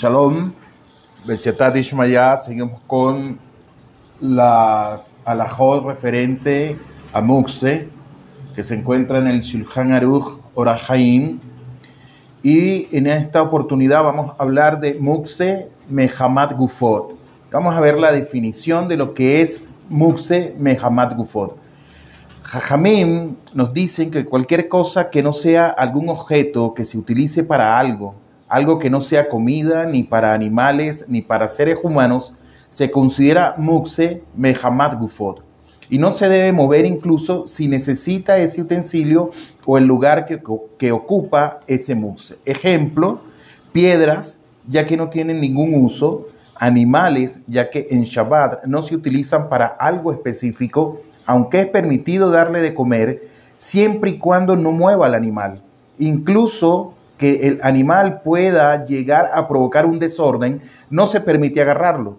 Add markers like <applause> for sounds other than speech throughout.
Shalom, Besiatat Ishmayat, seguimos con las alajot referente a Muxe, que se encuentra en el Shulchan Aruch Orahaim. Y en esta oportunidad vamos a hablar de Muxe Mehamad Gufot. Vamos a ver la definición de lo que es Muxe Mehamad Gufot. Jajamim nos dicen que cualquier cosa que no sea algún objeto que se utilice para algo, algo que no sea comida ni para animales ni para seres humanos, se considera muxe mehamad gufot y no se debe mover incluso si necesita ese utensilio o el lugar que, que ocupa ese muxe. Ejemplo, piedras, ya que no tienen ningún uso, animales, ya que en Shabbat no se utilizan para algo específico, aunque es permitido darle de comer siempre y cuando no mueva al animal. Incluso que el animal pueda llegar a provocar un desorden, no se permite agarrarlo.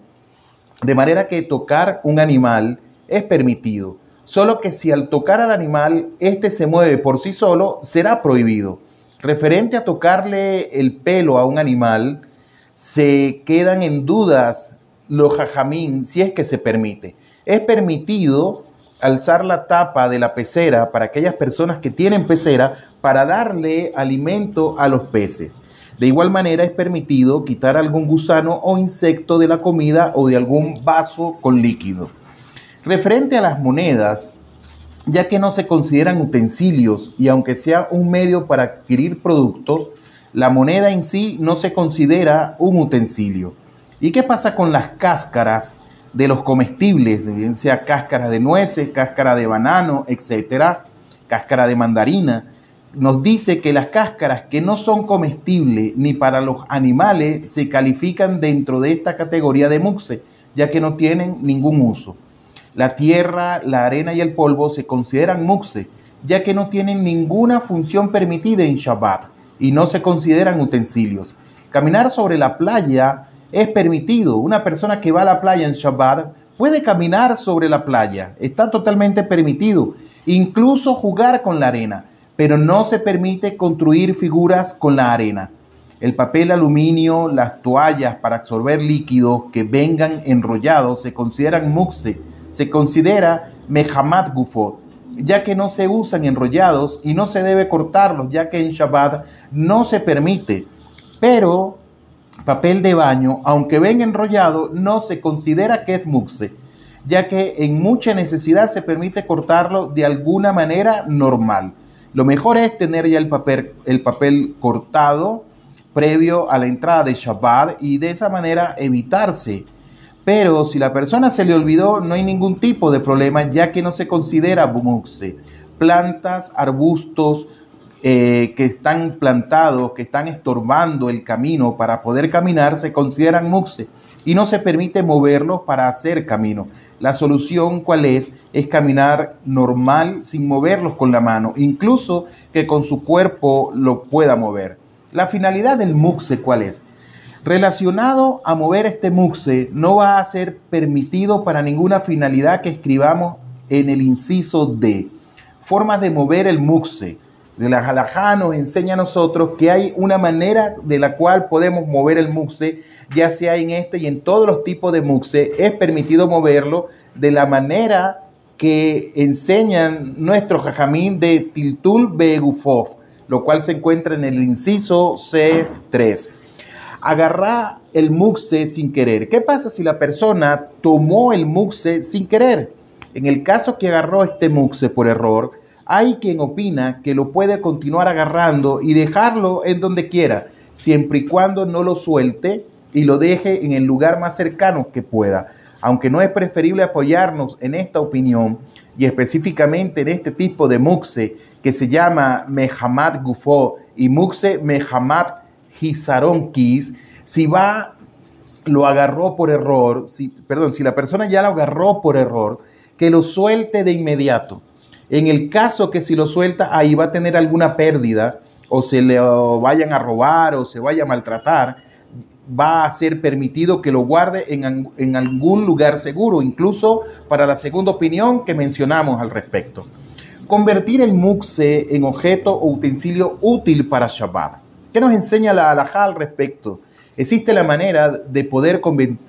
De manera que tocar un animal es permitido, solo que si al tocar al animal éste se mueve por sí solo, será prohibido. Referente a tocarle el pelo a un animal, se quedan en dudas los jajamín si es que se permite. Es permitido alzar la tapa de la pecera para aquellas personas que tienen pecera para darle alimento a los peces. De igual manera es permitido quitar algún gusano o insecto de la comida o de algún vaso con líquido. Referente a las monedas, ya que no se consideran utensilios y aunque sea un medio para adquirir productos, la moneda en sí no se considera un utensilio. ¿Y qué pasa con las cáscaras de los comestibles, bien sea cáscara de nueces, cáscara de banano, etcétera, cáscara de mandarina? nos dice que las cáscaras que no son comestibles ni para los animales se califican dentro de esta categoría de muxe, ya que no tienen ningún uso. La tierra, la arena y el polvo se consideran muxe, ya que no tienen ninguna función permitida en Shabbat y no se consideran utensilios. Caminar sobre la playa es permitido. Una persona que va a la playa en Shabbat puede caminar sobre la playa, está totalmente permitido. Incluso jugar con la arena pero no se permite construir figuras con la arena. El papel aluminio, las toallas para absorber líquidos que vengan enrollados se consideran muxe, se considera mehamat gufot, ya que no se usan enrollados y no se debe cortarlos, ya que en Shabbat no se permite. Pero papel de baño, aunque venga enrollado, no se considera que es muxe, ya que en mucha necesidad se permite cortarlo de alguna manera normal. Lo mejor es tener ya el papel, el papel cortado previo a la entrada de Shabbat y de esa manera evitarse. Pero si la persona se le olvidó, no hay ningún tipo de problema ya que no se considera muxe. Plantas, arbustos eh, que están plantados, que están estorbando el camino para poder caminar, se consideran muxe y no se permite moverlos para hacer camino. La solución cuál es? Es caminar normal sin moverlos con la mano, incluso que con su cuerpo lo pueda mover. La finalidad del muxe cuál es? Relacionado a mover este muxe no va a ser permitido para ninguna finalidad que escribamos en el inciso D. Formas de mover el muxe. De la halajá nos enseña a nosotros que hay una manera de la cual podemos mover el muxe ya sea en este y en todos los tipos de muxe, es permitido moverlo de la manera que enseñan nuestros jajamín de Tiltul Begufov, lo cual se encuentra en el inciso C3. Agarrar el muxe sin querer. ¿Qué pasa si la persona tomó el muxe sin querer? En el caso que agarró este muxe por error, hay quien opina que lo puede continuar agarrando y dejarlo en donde quiera, siempre y cuando no lo suelte y lo deje en el lugar más cercano que pueda. Aunque no es preferible apoyarnos en esta opinión y específicamente en este tipo de muxe que se llama Mehamad Gufo y muxe Mehamad Hisaron Kis, si va, lo agarró por error, perdón, si la persona ya lo agarró por error, que lo suelte de inmediato. En el caso que si lo suelta, ahí va a tener alguna pérdida, o se le vayan a robar, o se vaya a maltratar, va a ser permitido que lo guarde en, algún lugar seguro, incluso para la segunda opinión que mencionamos al respecto. Convertir el muxe en objeto o utensilio útil para Shabbat. ¿Qué nos enseña la halajá al respecto? Existe la manera de poder,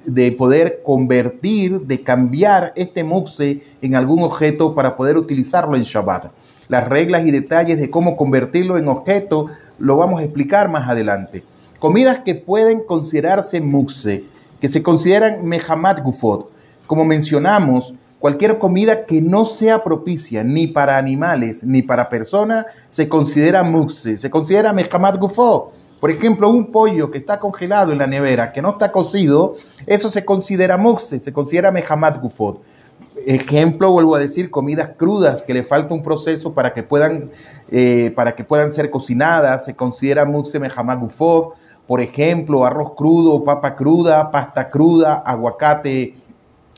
de poder convertir, de cambiar este muxe en algún objeto para poder utilizarlo en Shabbat. Las reglas y detalles de cómo convertirlo en objeto lo vamos a explicar más adelante. Comidas que pueden considerarse muxe, que se consideran mehamat gufot. Como mencionamos, cualquier comida que no sea propicia ni para animales ni para personas se considera muxe, se considera mehamat gufot. Por ejemplo, un pollo que está congelado en la nevera, que no está cocido, eso se considera muxe, se considera mehamat gufot. Ejemplo, vuelvo a decir, comidas crudas que le falta un proceso para que puedan, eh, para que puedan ser cocinadas, se considera muxe mehamat gufot por ejemplo, arroz crudo, papa cruda, pasta cruda, aguacate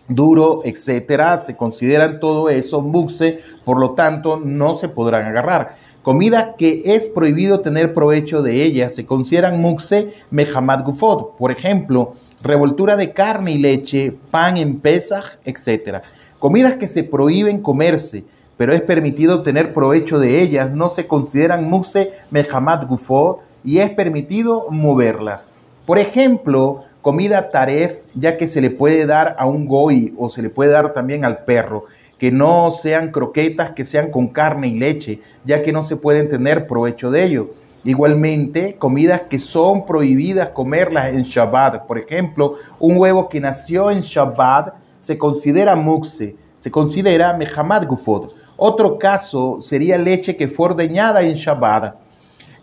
duro, etcétera, se consideran todo eso buxe, por lo tanto no se podrán agarrar. Comida que es prohibido tener provecho de ella se consideran muxe mehamad gufot, por ejemplo, revoltura de carne y leche, pan en pesaj, etcétera. Comidas que se prohíben comerse, pero es permitido tener provecho de ellas, no se consideran muxe mehamad gufot, y es permitido moverlas. Por ejemplo, comida taref, ya que se le puede dar a un goy o se le puede dar también al perro, que no sean croquetas, que sean con carne y leche, ya que no se pueden tener provecho de ello. Igualmente, comidas que son prohibidas comerlas en Shabbat. Por ejemplo, un huevo que nació en Shabbat se considera muxe, se considera mehamad gufot. Otro caso sería leche que fue ordeñada en Shabbat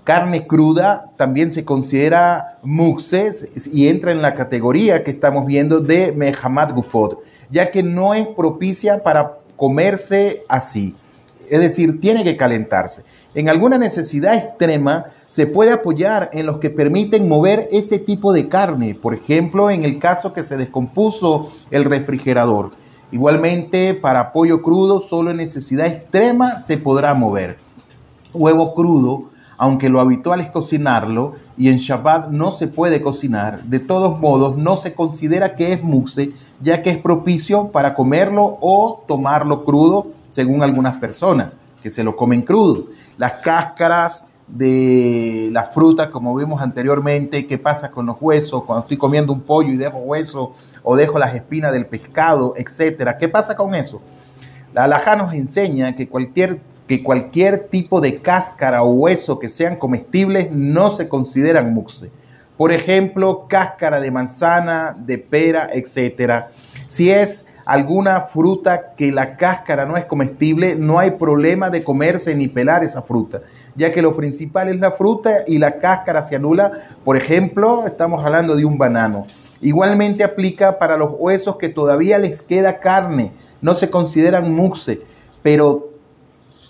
carne cruda también se considera muxes y entra en la categoría que estamos viendo de mehamad gufot, ya que no es propicia para comerse así. Es decir, tiene que calentarse. En alguna necesidad extrema se puede apoyar en los que permiten mover ese tipo de carne, por ejemplo, en el caso que se descompuso el refrigerador. Igualmente, para apoyo crudo, solo en necesidad extrema se podrá mover. Huevo crudo aunque lo habitual es cocinarlo y en Shabbat no se puede cocinar, de todos modos no se considera que es muxe, ya que es propicio para comerlo o tomarlo crudo, según algunas personas, que se lo comen crudo. Las cáscaras de las frutas, como vimos anteriormente, qué pasa con los huesos, cuando estoy comiendo un pollo y dejo hueso o dejo las espinas del pescado, etcétera. ¿Qué pasa con eso? La alhaja nos enseña que cualquier que cualquier tipo de cáscara o hueso que sean comestibles no se consideran muxe. Por ejemplo, cáscara de manzana, de pera, etc. Si es alguna fruta que la cáscara no es comestible, no hay problema de comerse ni pelar esa fruta, ya que lo principal es la fruta y la cáscara se anula. Por ejemplo, estamos hablando de un banano. Igualmente aplica para los huesos que todavía les queda carne, no se consideran muxe, pero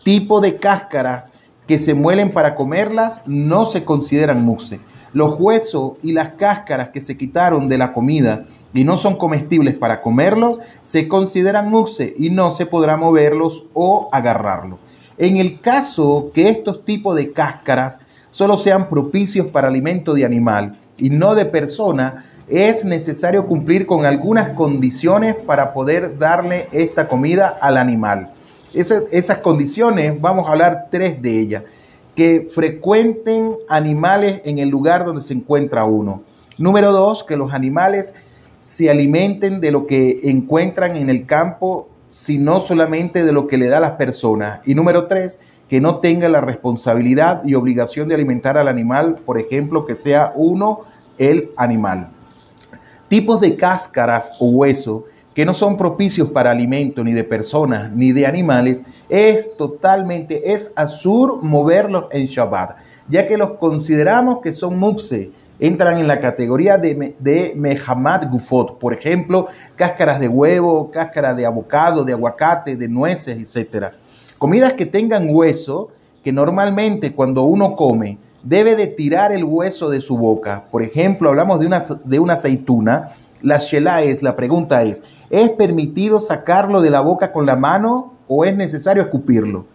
tipo de cáscaras que se muelen para comerlas no se consideran muxe. Los huesos y las cáscaras que se quitaron de la comida y no son comestibles para comerlos se consideran muxe y no se podrá moverlos o agarrarlos. En el caso que estos tipos de cáscaras solo sean propicios para alimento de animal y no de persona, es necesario cumplir con algunas condiciones para poder darle esta comida al animal esas condiciones, vamos a hablar tres de ellas, que frecuenten animales en el lugar donde se encuentra uno. Número dos, que los animales se alimenten de lo que encuentran en el campo, sino solamente de lo que le da a las personas. Y número tres, que no tenga la responsabilidad y obligación de alimentar al animal, por ejemplo, que sea uno el animal. Tipos de cáscaras o hueso que no son propicios para alimento ni de personas ni de animales, es totalmente, es azur moverlos en Shabbat, ya que los consideramos que son muxe, entran en la categoría de, de Mehamad Gufot, por ejemplo, cáscaras de huevo, cáscaras de abocado, de aguacate, de nueces, etc. Comidas que tengan hueso, que normalmente cuando uno come, debe de tirar el hueso de su boca. Por ejemplo, hablamos de una, de una aceituna, la shela es, la pregunta es, ¿es permitido sacarlo de la boca con la mano o es necesario escupirlo?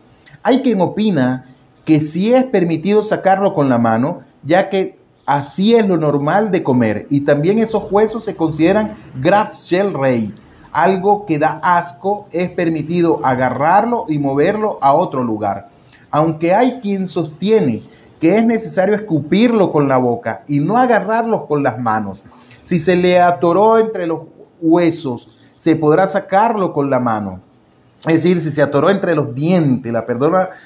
Hay quien opina que sí es permitido sacarlo con la mano, ya que así es lo normal de comer. Y también esos huesos se consideran graf shell rey. Algo que da asco, es permitido agarrarlo y moverlo a otro lugar. Aunque hay quien sostiene que es necesario escupirlo con la boca y no agarrarlo con las manos. Si se le atoró entre los huesos, se podrá sacarlo con la mano. Es decir, si se atoró entre los dientes, la,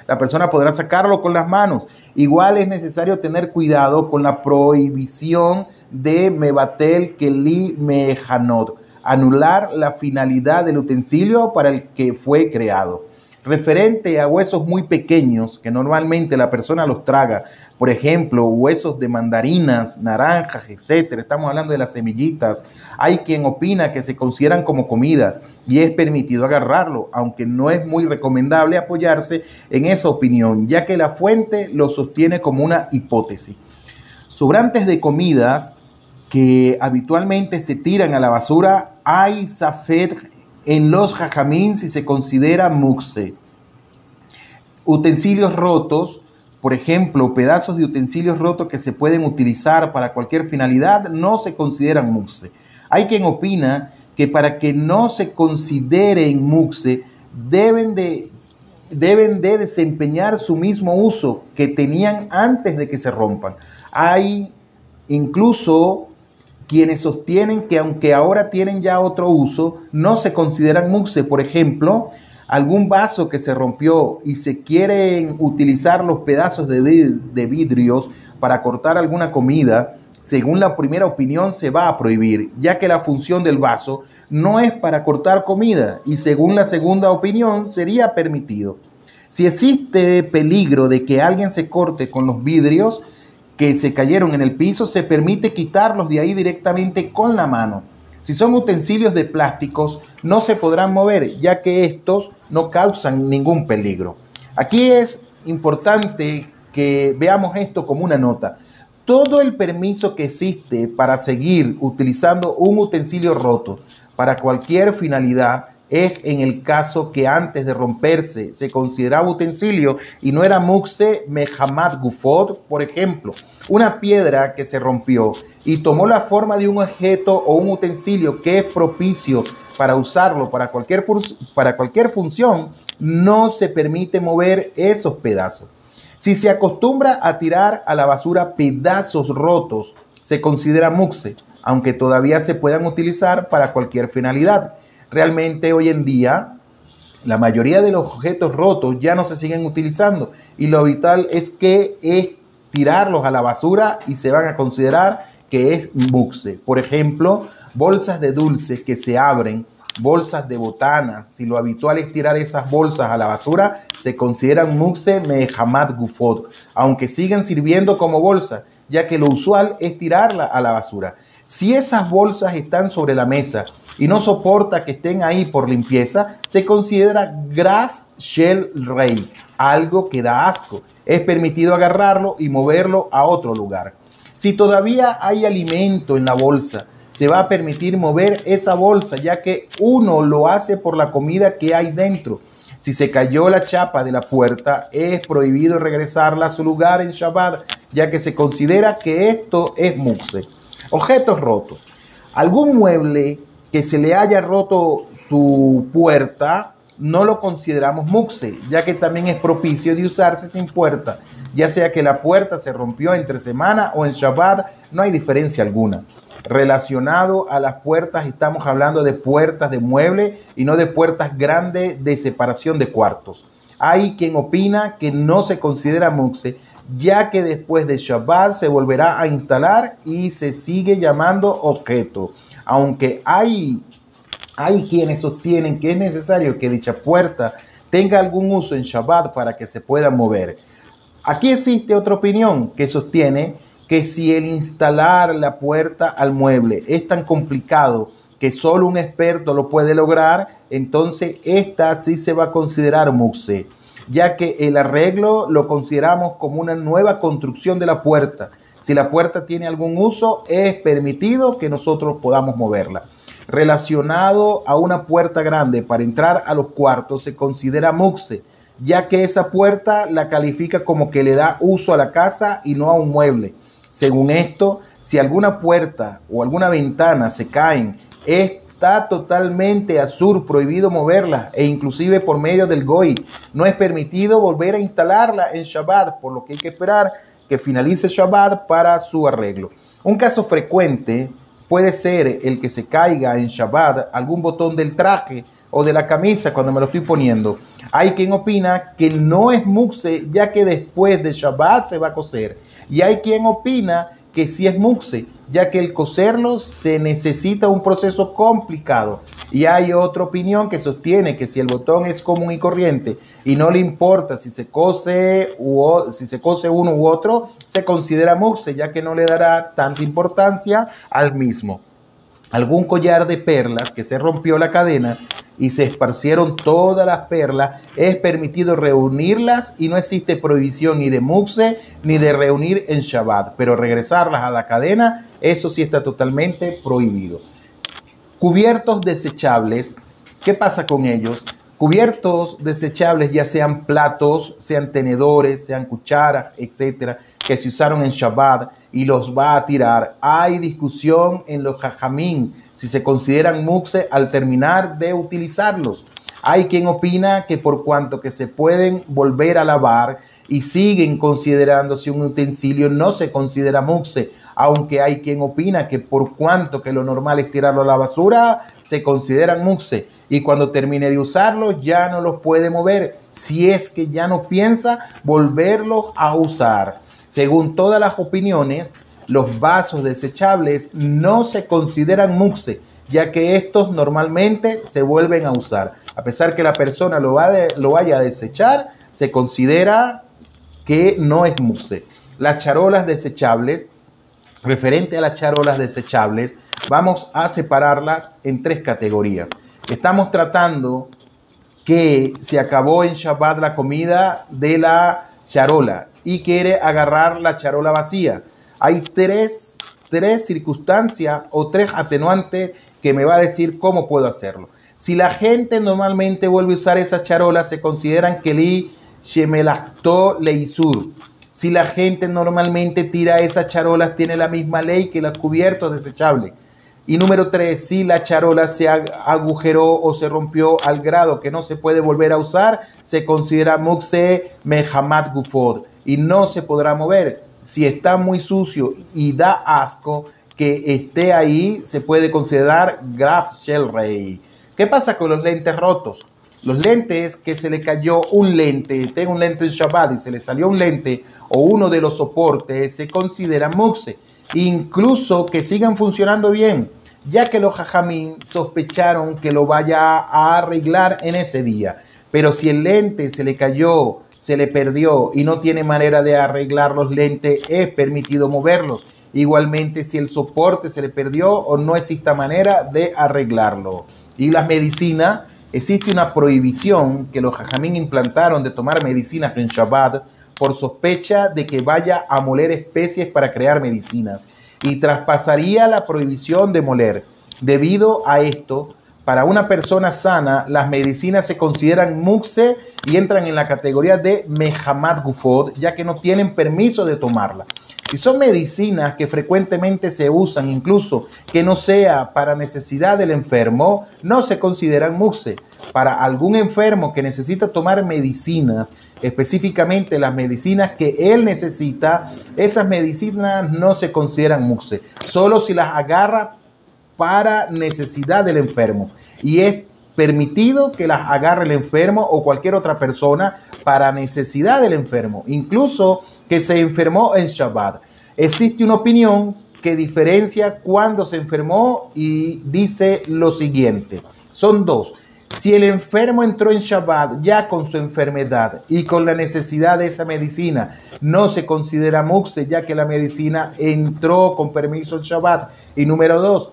la persona podrá sacarlo con las manos. Igual es necesario tener cuidado con la prohibición de mebatel keli mejanot, anular la finalidad del utensilio para el que fue creado referente a huesos muy pequeños que normalmente la persona los traga, por ejemplo, huesos de mandarinas, naranjas, etcétera. Estamos hablando de las semillitas. Hay quien opina que se consideran como comida y es permitido agarrarlo, aunque no es muy recomendable apoyarse en esa opinión, ya que la fuente lo sostiene como una hipótesis. Sobrantes de comidas que habitualmente se tiran a la basura, hay zafet en los jajamín si se considera muxe. Utensilios rotos, por ejemplo, pedazos de utensilios rotos que se pueden utilizar para cualquier finalidad, no se consideran muxe. Hay quien opina que para que no se consideren muxe, deben de, deben de desempeñar su mismo uso que tenían antes de que se rompan. Hay incluso quienes sostienen que aunque ahora tienen ya otro uso, no se consideran muxe. Por ejemplo, algún vaso que se rompió y se quieren utilizar los pedazos de, de vidrios para cortar alguna comida, según la primera opinión se va a prohibir, ya que la función del vaso no es para cortar comida y según la segunda opinión sería permitido. Si existe peligro de que alguien se corte con los vidrios, que se cayeron en el piso, se permite quitarlos de ahí directamente con la mano. Si son utensilios de plásticos, no se podrán mover, ya que estos no causan ningún peligro. Aquí es importante que veamos esto como una nota. Todo el permiso que existe para seguir utilizando un utensilio roto para cualquier finalidad es en el caso que antes de romperse se consideraba utensilio y no era muxe mehamad gufod, por ejemplo, una piedra que se rompió y tomó la forma de un objeto o un utensilio que es propicio para usarlo para cualquier, para cualquier función, no se permite mover esos pedazos. Si se acostumbra a tirar a la basura pedazos rotos, se considera muxe, aunque todavía se puedan utilizar para cualquier finalidad. Realmente hoy en día la mayoría de los objetos rotos ya no se siguen utilizando y lo vital es que es tirarlos a la basura y se van a considerar que es muxe. Por ejemplo, bolsas de dulces que se abren, bolsas de botanas, si lo habitual es tirar esas bolsas a la basura, se consideran muxe mehamad gufod, aunque siguen sirviendo como bolsa, ya que lo usual es tirarla a la basura. Si esas bolsas están sobre la mesa y no soporta que estén ahí por limpieza, se considera graf shell rey, algo que da asco. Es permitido agarrarlo y moverlo a otro lugar. Si todavía hay alimento en la bolsa, se va a permitir mover esa bolsa, ya que uno lo hace por la comida que hay dentro. Si se cayó la chapa de la puerta, es prohibido regresarla a su lugar en Shabbat, ya que se considera que esto es muxe. Objetos rotos. Algún mueble que se le haya roto su puerta, no lo consideramos muxe, ya que también es propicio de usarse sin puerta, ya sea que la puerta se rompió entre semana o en Shabbat, no hay diferencia alguna. Relacionado a las puertas, estamos hablando de puertas de mueble y no de puertas grandes de separación de cuartos. Hay quien opina que no se considera muxe, ya que después de Shabbat se volverá a instalar y se sigue llamando objeto aunque hay, hay quienes sostienen que es necesario que dicha puerta tenga algún uso en Shabbat para que se pueda mover. Aquí existe otra opinión que sostiene que si el instalar la puerta al mueble es tan complicado que solo un experto lo puede lograr, entonces esta sí se va a considerar muxe, ya que el arreglo lo consideramos como una nueva construcción de la puerta si la puerta tiene algún uso, es permitido que nosotros podamos moverla. Relacionado a una puerta grande para entrar a los cuartos se considera muxe, ya que esa puerta la califica como que le da uso a la casa y no a un mueble. Según esto, si alguna puerta o alguna ventana se caen, está totalmente azul, prohibido moverla e inclusive por medio del GOI. No es permitido volver a instalarla en Shabbat, por lo que hay que esperar que finalice Shabbat para su arreglo. Un caso frecuente puede ser el que se caiga en Shabbat algún botón del traje o de la camisa cuando me lo estoy poniendo. Hay quien opina que no es muxe ya que después de Shabbat se va a coser. Y hay quien opina que sí es muxe ya que el coserlo se necesita un proceso complicado. Y hay otra opinión que sostiene que si el botón es común y corriente y no le importa si se cose, u, si se cose uno u otro, se considera muxe ya que no le dará tanta importancia al mismo algún collar de perlas que se rompió la cadena y se esparcieron todas las perlas, es permitido reunirlas y no existe prohibición ni de muxe ni de reunir en Shabbat, pero regresarlas a la cadena, eso sí está totalmente prohibido. Cubiertos desechables, ¿qué pasa con ellos? Cubiertos desechables, ya sean platos, sean tenedores, sean cucharas, etcétera, que se usaron en Shabbat y los va a tirar. Hay discusión en los jajamín si se consideran muxe al terminar de utilizarlos. Hay quien opina que por cuanto que se pueden volver a lavar y siguen considerándose un utensilio, no se considera muxe, aunque hay quien opina que por cuanto que lo normal es tirarlo a la basura, se consideran muxe y cuando termine de usarlos ya no los puede mover, si es que ya no piensa volverlos a usar. Según todas las opiniones, los vasos desechables no se consideran muxe, ya que estos normalmente se vuelven a usar. A pesar que la persona lo, lo vaya a desechar, se considera que no es muxe. Las charolas desechables, referente a las charolas desechables, vamos a separarlas en tres categorías. Estamos tratando que se acabó en Shabbat la comida de la charola y quiere agarrar la charola vacía. Hay tres, tres circunstancias o tres atenuantes que me va a decir cómo puedo hacerlo. Si la gente normalmente vuelve a usar esas charolas, se consideran que li shemelacto leisur. Si la gente normalmente tira esas charolas, tiene la misma ley que los cubiertos desechables. Y número tres, si la charola se agujeró o se rompió al grado que no se puede volver a usar, se considera muxe mehamad gufod y no se podrá mover. Si está muy sucio y da asco que esté ahí, se puede considerar Graf Shellray. ¿Qué pasa con los lentes rotos? Los lentes que se le cayó un lente, tengo un lente en Shabbat y se le salió un lente o uno de los soportes, se considera muxe. Incluso que sigan funcionando bien, ya que los jajamín sospecharon que lo vaya a arreglar en ese día. Pero si el lente se le cayó se le perdió y no tiene manera de arreglar los lentes, es permitido moverlos. Igualmente, si el soporte se le perdió o no existe manera de arreglarlo. Y las medicinas, existe una prohibición que los jajamín implantaron de tomar medicinas en Shabbat por sospecha de que vaya a moler especies para crear medicinas. Y traspasaría la prohibición de moler. Debido a esto, para una persona sana, las medicinas se consideran muxe y entran en la categoría de Mehamad Gufod, ya que no tienen permiso de tomarla. Si son medicinas que frecuentemente se usan, incluso que no sea para necesidad del enfermo, no se consideran muxe. Para algún enfermo que necesita tomar medicinas, específicamente las medicinas que él necesita, esas medicinas no se consideran muxe. Solo si las agarra para necesidad del enfermo. Y es permitido que las agarre el enfermo o cualquier otra persona para necesidad del enfermo, incluso que se enfermó en Shabbat. Existe una opinión que diferencia cuando se enfermó y dice lo siguiente. Son dos. Si el enfermo entró en Shabbat ya con su enfermedad y con la necesidad de esa medicina, no se considera muxe ya que la medicina entró con permiso en Shabbat. Y número dos,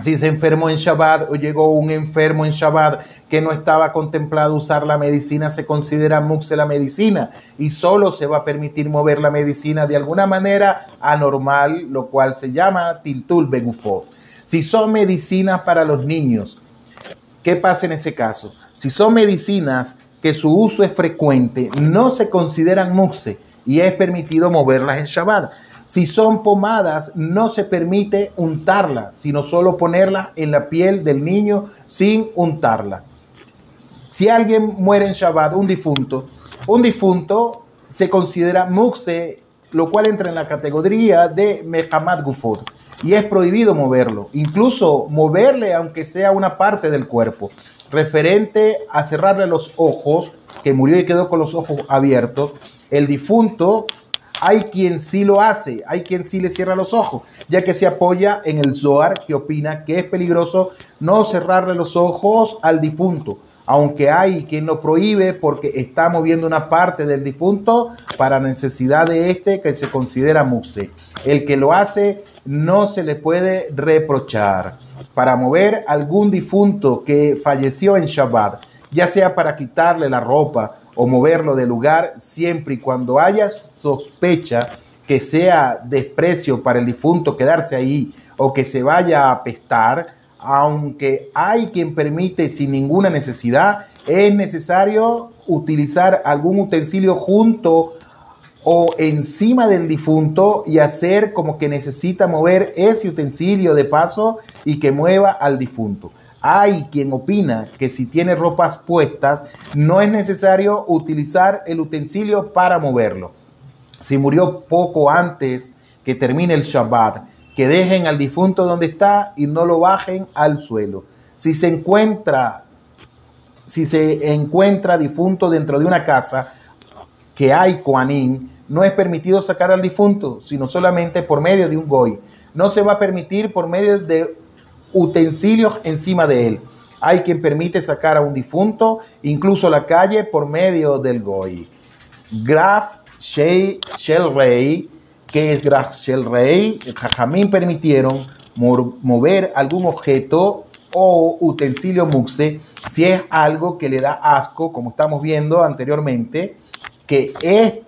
si se enfermó en Shabbat o llegó un enfermo en Shabbat que no estaba contemplado usar la medicina, se considera muxe la medicina y solo se va a permitir mover la medicina de alguna manera anormal, lo cual se llama tiltul begufo. Si son medicinas para los niños, ¿qué pasa en ese caso? Si son medicinas que su uso es frecuente, no se consideran muxe y es permitido moverlas en Shabbat. Si son pomadas, no se permite untarla, sino solo ponerla en la piel del niño sin untarla. Si alguien muere en Shabbat, un difunto, un difunto se considera muxe lo cual entra en la categoría de Mehamad Gufod y es prohibido moverlo, incluso moverle aunque sea una parte del cuerpo, referente a cerrarle los ojos, que murió y quedó con los ojos abiertos, el difunto hay quien sí lo hace, hay quien sí le cierra los ojos, ya que se apoya en el Zohar que opina que es peligroso no cerrarle los ojos al difunto, aunque hay quien lo prohíbe porque está moviendo una parte del difunto para necesidad de este que se considera muse. El que lo hace no se le puede reprochar. Para mover algún difunto que falleció en Shabbat, ya sea para quitarle la ropa o moverlo de lugar, siempre y cuando haya sospecha que sea desprecio para el difunto quedarse ahí o que se vaya a apestar, aunque hay quien permite sin ninguna necesidad, es necesario utilizar algún utensilio junto o encima del difunto y hacer como que necesita mover ese utensilio de paso y que mueva al difunto. Hay quien opina que si tiene ropas puestas no es necesario utilizar el utensilio para moverlo. Si murió poco antes que termine el Shabbat, que dejen al difunto donde está y no lo bajen al suelo. Si se encuentra, si se encuentra difunto dentro de una casa que hay Koanim, no es permitido sacar al difunto, sino solamente por medio de un goy. No se va a permitir por medio de utensilios encima de él. Hay quien permite sacar a un difunto, incluso a la calle, por medio del goy. Graf Shell Rey que es gracias al rey, Jajamín permitieron mover algún objeto o utensilio muxe si es algo que le da asco, como estamos viendo anteriormente, que, es,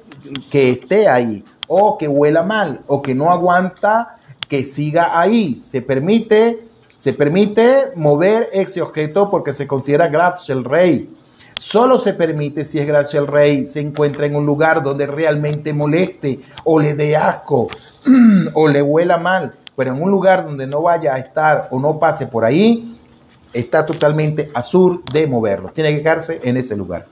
que esté ahí, o que huela mal, o que no aguanta que siga ahí. Se permite, se permite mover ese objeto porque se considera gracias al rey. Solo se permite si es gracia al rey se encuentra en un lugar donde realmente moleste o le dé asco <clears throat> o le huela mal, pero en un lugar donde no vaya a estar o no pase por ahí, está totalmente azul de moverlo. Tiene que quedarse en ese lugar.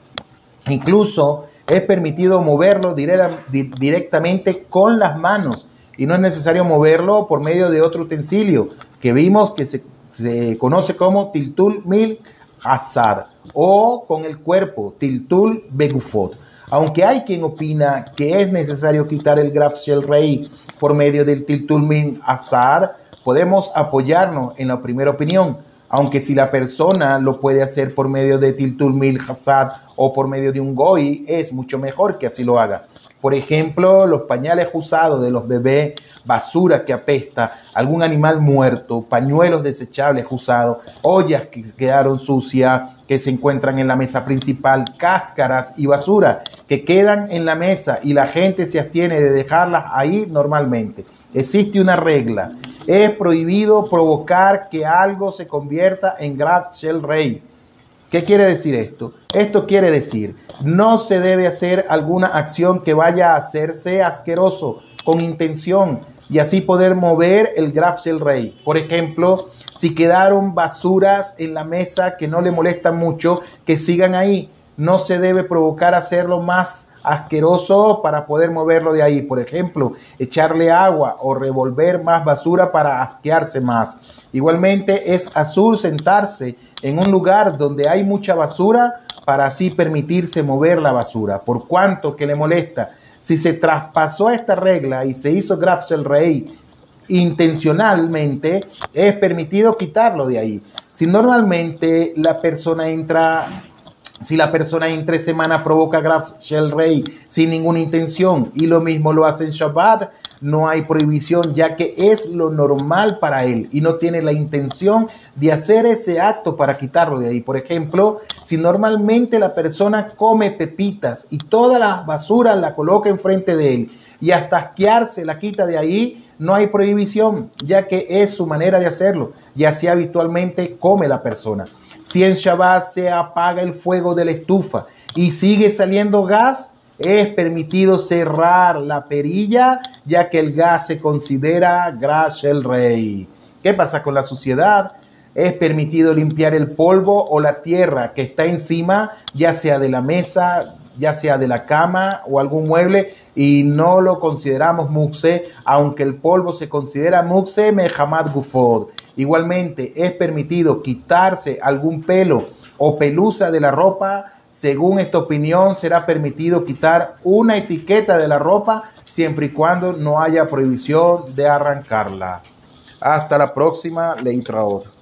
Incluso es permitido moverlo directamente con las manos y no es necesario moverlo por medio de otro utensilio que vimos que se, se conoce como tiltul mil Hazard o con el cuerpo, Tiltul Begufot. Aunque hay quien opina que es necesario quitar el Graf Rey por medio del Tiltul Min Hazard, podemos apoyarnos en la primera opinión. Aunque si la persona lo puede hacer por medio de Tiltul Mil Hazard o por medio de un Goi, es mucho mejor que así lo haga. Por ejemplo, los pañales usados de los bebés, basura que apesta, algún animal muerto, pañuelos desechables usados, ollas que quedaron sucias, que se encuentran en la mesa principal, cáscaras y basura que quedan en la mesa y la gente se abstiene de dejarlas ahí normalmente. Existe una regla. Es prohibido provocar que algo se convierta en Graf Shell Rey ¿Qué quiere decir esto? Esto quiere decir, no se debe hacer alguna acción que vaya a hacerse asqueroso con intención y así poder mover el graf del rey. Por ejemplo, si quedaron basuras en la mesa que no le molestan mucho, que sigan ahí. No se debe provocar hacerlo más asqueroso para poder moverlo de ahí. Por ejemplo, echarle agua o revolver más basura para asquearse más. Igualmente es azul sentarse en un lugar donde hay mucha basura para así permitirse mover la basura, por cuanto que le molesta. Si se traspasó esta regla y se hizo el Rey intencionalmente, es permitido quitarlo de ahí. Si normalmente la persona entra si la persona en tres semanas provoca Graf Shell Rey sin ninguna intención y lo mismo lo hace en Shabbat, no hay prohibición ya que es lo normal para él y no tiene la intención de hacer ese acto para quitarlo de ahí. Por ejemplo, si normalmente la persona come pepitas y toda la basura la coloca enfrente de él y hasta asquearse la quita de ahí, no hay prohibición, ya que es su manera de hacerlo y así habitualmente come la persona. Si en Shabbat se apaga el fuego de la estufa y sigue saliendo gas, es permitido cerrar la perilla, ya que el gas se considera gras el rey. ¿Qué pasa con la suciedad? Es permitido limpiar el polvo o la tierra que está encima, ya sea de la mesa, ya sea de la cama o algún mueble, y no lo consideramos muxe, aunque el polvo se considera muxe mehamad gufod. Igualmente, es permitido quitarse algún pelo o pelusa de la ropa. Según esta opinión, será permitido quitar una etiqueta de la ropa siempre y cuando no haya prohibición de arrancarla. Hasta la próxima, Leitraod.